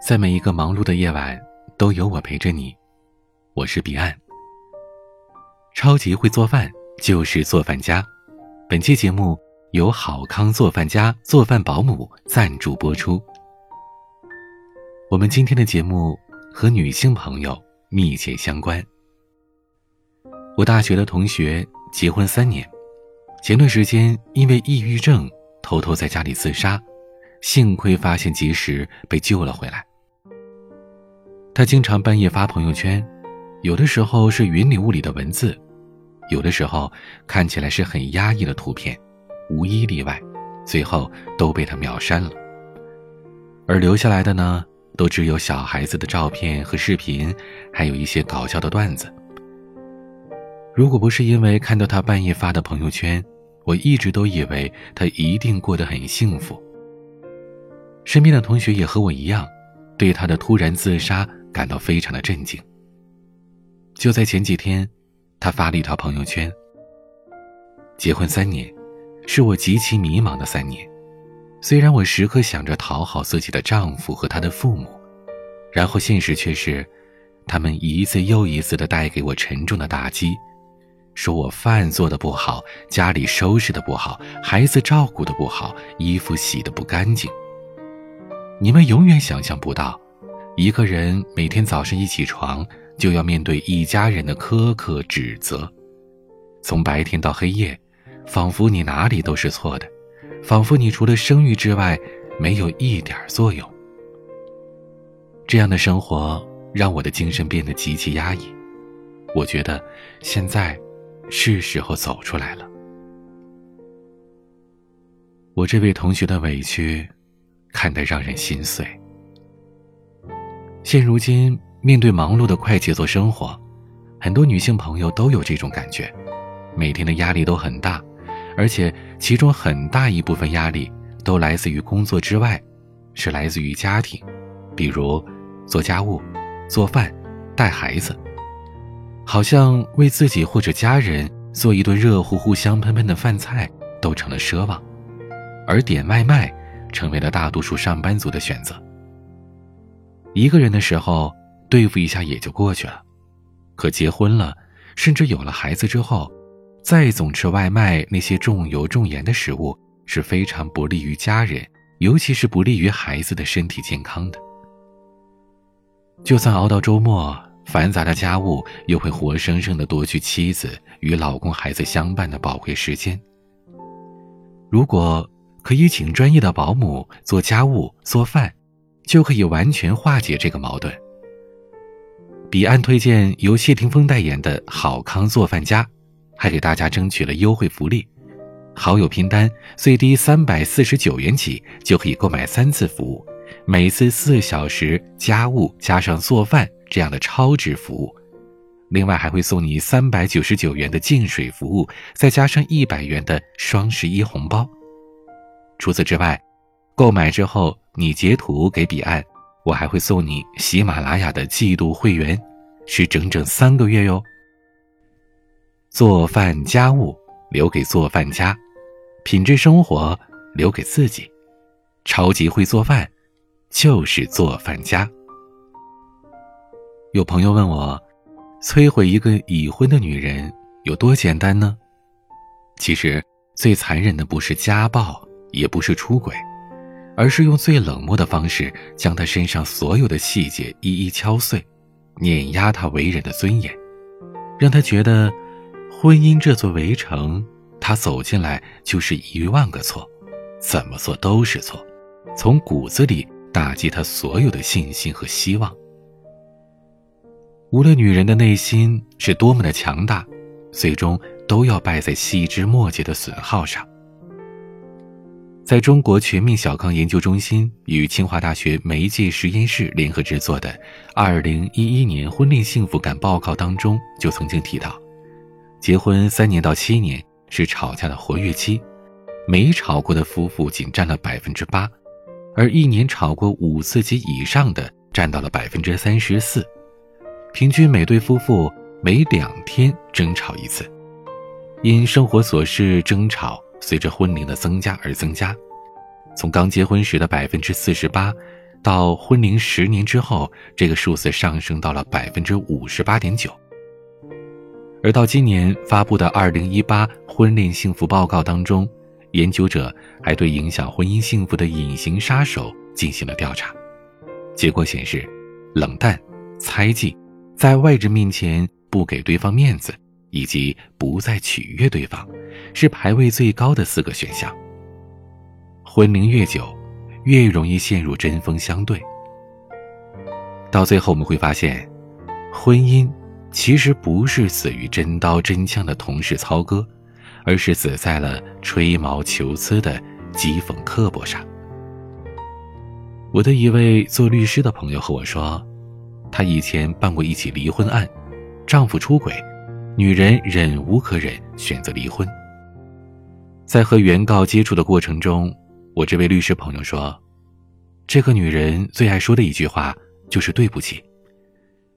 在每一个忙碌的夜晚，都有我陪着你。我是彼岸。超级会做饭就是做饭家。本期节目由好康做饭家做饭保姆赞助播出。我们今天的节目和女性朋友密切相关。我大学的同学结婚三年，前段时间因为抑郁症偷偷在家里自杀，幸亏发现及时，被救了回来。他经常半夜发朋友圈，有的时候是云里雾里的文字，有的时候看起来是很压抑的图片，无一例外，最后都被他秒删了。而留下来的呢，都只有小孩子的照片和视频，还有一些搞笑的段子。如果不是因为看到他半夜发的朋友圈，我一直都以为他一定过得很幸福。身边的同学也和我一样，对他的突然自杀。感到非常的震惊。就在前几天，他发了一条朋友圈：“结婚三年，是我极其迷茫的三年。虽然我时刻想着讨好自己的丈夫和他的父母，然后现实却是，他们一次又一次的带给我沉重的打击，说我饭做的不好，家里收拾的不好，孩子照顾的不好，衣服洗的不干净。你们永远想象不到。”一个人每天早上一起床，就要面对一家人的苛刻指责，从白天到黑夜，仿佛你哪里都是错的，仿佛你除了生育之外，没有一点作用。这样的生活让我的精神变得极其压抑，我觉得现在是时候走出来了。我这位同学的委屈，看得让人心碎。现如今，面对忙碌的快节奏生活，很多女性朋友都有这种感觉，每天的压力都很大，而且其中很大一部分压力都来自于工作之外，是来自于家庭，比如做家务、做饭、带孩子，好像为自己或者家人做一顿热乎乎、香喷喷的饭菜都成了奢望，而点外卖成为了大多数上班族的选择。一个人的时候，对付一下也就过去了。可结婚了，甚至有了孩子之后，再总吃外卖那些重油重盐的食物，是非常不利于家人，尤其是不利于孩子的身体健康的。就算熬到周末，繁杂的家务又会活生生的夺去妻子与老公、孩子相伴的宝贵时间。如果可以请专业的保姆做家务、做饭。就可以完全化解这个矛盾。彼岸推荐由谢霆锋代言的好康做饭家，还给大家争取了优惠福利，好友拼单最低三百四十九元起就可以购买三次服务，每次四小时家务加上做饭这样的超值服务，另外还会送你三百九十九元的净水服务，再加上一百元的双十一红包。除此之外，购买之后。你截图给彼岸，我还会送你喜马拉雅的季度会员，是整整三个月哟。做饭家务留给做饭家，品质生活留给自己，超级会做饭，就是做饭家。有朋友问我，摧毁一个已婚的女人有多简单呢？其实最残忍的不是家暴，也不是出轨。而是用最冷漠的方式，将他身上所有的细节一一敲碎，碾压他为人的尊严，让他觉得，婚姻这座围城，他走进来就是一万个错，怎么做都是错，从骨子里打击他所有的信心和希望。无论女人的内心是多么的强大，最终都要败在细枝末节的损耗上。在中国全民小康研究中心与清华大学媒介实验室联合制作的《二零一一年婚恋幸福感报告》当中，就曾经提到，结婚三年到七年是吵架的活跃期，没吵过的夫妇仅占了百分之八，而一年吵过五次及以上的占到了百分之三十四，平均每对夫妇每两天争吵一次，因生活琐事争吵。随着婚龄的增加而增加，从刚结婚时的百分之四十八，到婚龄十年之后，这个数字上升到了百分之五十八点九。而到今年发布的《二零一八婚恋幸福报告》当中，研究者还对影响婚姻幸福的隐形杀手进行了调查，结果显示，冷淡、猜忌，在外人面前不给对方面子，以及不再取悦对方，是排位最高的四个选项。婚龄越久，越容易陷入针锋相对。到最后，我们会发现，婚姻。其实不是死于真刀真枪的同事操戈，而是死在了吹毛求疵的讥讽刻薄上。我的一位做律师的朋友和我说，他以前办过一起离婚案，丈夫出轨，女人忍无可忍，选择离婚。在和原告接触的过程中，我这位律师朋友说，这个女人最爱说的一句话就是对不起。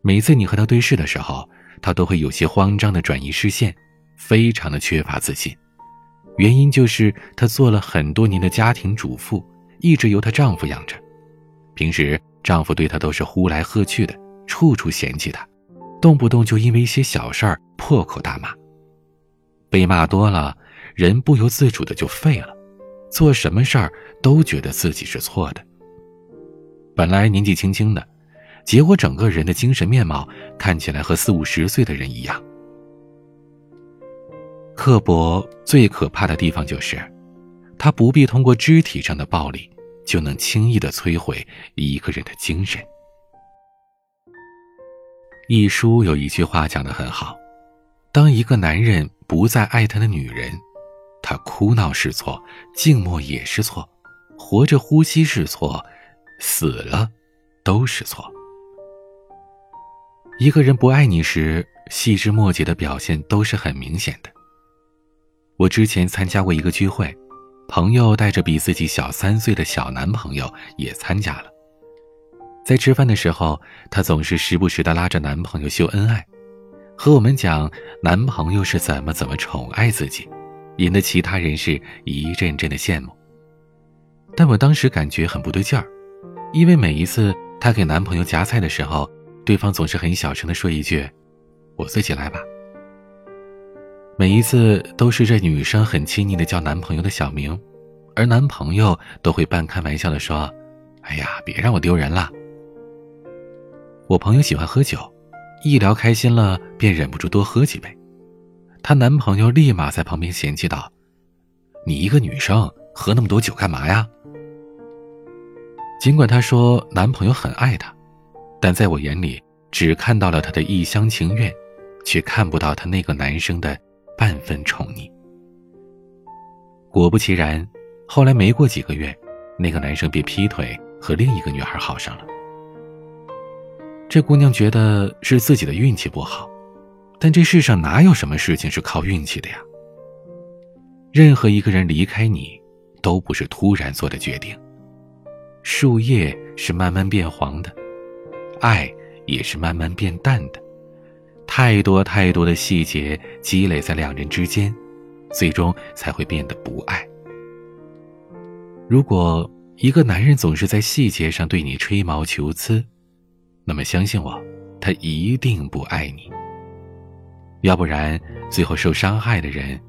每次你和她对视的时候，她都会有些慌张的转移视线，非常的缺乏自信。原因就是她做了很多年的家庭主妇，一直由她丈夫养着。平时丈夫对她都是呼来喝去的，处处嫌弃她，动不动就因为一些小事儿破口大骂。被骂多了，人不由自主的就废了，做什么事儿都觉得自己是错的。本来年纪轻轻的。结果，整个人的精神面貌看起来和四五十岁的人一样。刻薄最可怕的地方就是，他不必通过肢体上的暴力，就能轻易的摧毁一个人的精神。一书有一句话讲的很好：，当一个男人不再爱他的女人，他哭闹是错，静默也是错，活着呼吸是错，死了都是错。一个人不爱你时，细枝末节的表现都是很明显的。我之前参加过一个聚会，朋友带着比自己小三岁的小男朋友也参加了。在吃饭的时候，她总是时不时的拉着男朋友秀恩爱，和我们讲男朋友是怎么怎么宠爱自己，引得其他人是一阵阵的羡慕。但我当时感觉很不对劲儿，因为每一次她给男朋友夹菜的时候，对方总是很小声的说一句：“我自己来吧。”每一次都是这女生很亲昵的叫男朋友的小名，而男朋友都会半开玩笑的说：“哎呀，别让我丢人了。”我朋友喜欢喝酒，一聊开心了便忍不住多喝几杯，她男朋友立马在旁边嫌弃道：“你一个女生喝那么多酒干嘛呀？”尽管她说男朋友很爱她。但在我眼里，只看到了她的一厢情愿，却看不到他那个男生的半分宠溺。果不其然，后来没过几个月，那个男生便劈腿和另一个女孩好上了。这姑娘觉得是自己的运气不好，但这世上哪有什么事情是靠运气的呀？任何一个人离开你，都不是突然做的决定。树叶是慢慢变黄的。爱也是慢慢变淡的，太多太多的细节积累在两人之间，最终才会变得不爱。如果一个男人总是在细节上对你吹毛求疵，那么相信我，他一定不爱你。要不然，最后受伤害的人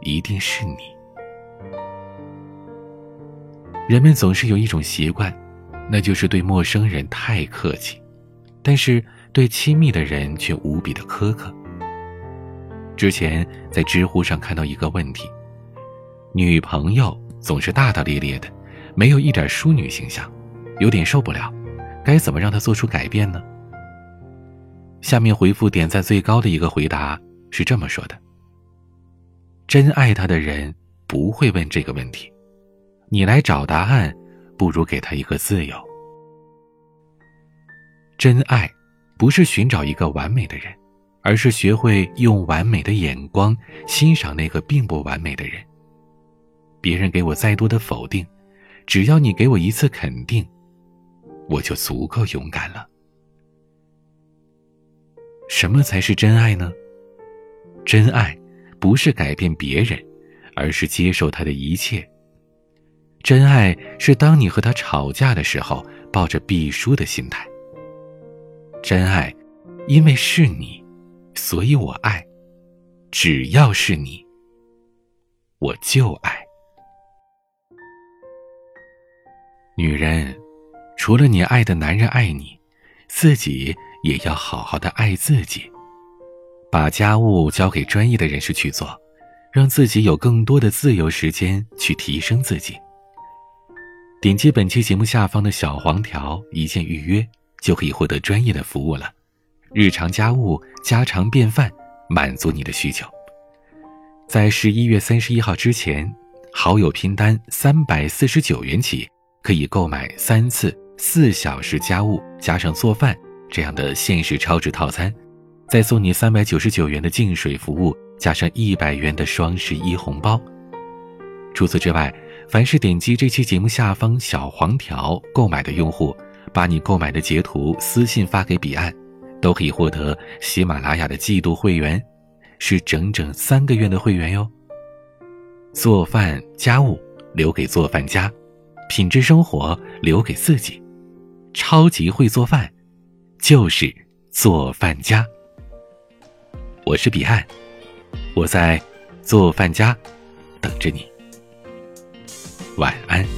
一定是你。人们总是有一种习惯。那就是对陌生人太客气，但是对亲密的人却无比的苛刻。之前在知乎上看到一个问题：女朋友总是大大咧咧的，没有一点淑女形象，有点受不了，该怎么让他做出改变呢？下面回复点赞最高的一个回答是这么说的：真爱他的人不会问这个问题，你来找答案。不如给他一个自由。真爱，不是寻找一个完美的人，而是学会用完美的眼光欣赏那个并不完美的人。别人给我再多的否定，只要你给我一次肯定，我就足够勇敢了。什么才是真爱呢？真爱，不是改变别人，而是接受他的一切。真爱是当你和他吵架的时候，抱着必输的心态。真爱，因为是你，所以我爱。只要是你，我就爱。女人，除了你爱的男人爱你，自己也要好好的爱自己，把家务交给专业的人士去做，让自己有更多的自由时间去提升自己。点击本期节目下方的小黄条，一键预约，就可以获得专业的服务了。日常家务、家常便饭，满足你的需求。在十一月三十一号之前，好友拼单三百四十九元起，可以购买三次四小时家务加上做饭这样的限时超值套餐，再送你三百九十九元的净水服务加上一百元的双十一红包。除此之外，凡是点击这期节目下方小黄条购买的用户，把你购买的截图私信发给彼岸，都可以获得喜马拉雅的季度会员，是整整三个月的会员哟。做饭家务留给做饭家，品质生活留给自己，超级会做饭，就是做饭家。我是彼岸，我在做饭家等着你。晚安。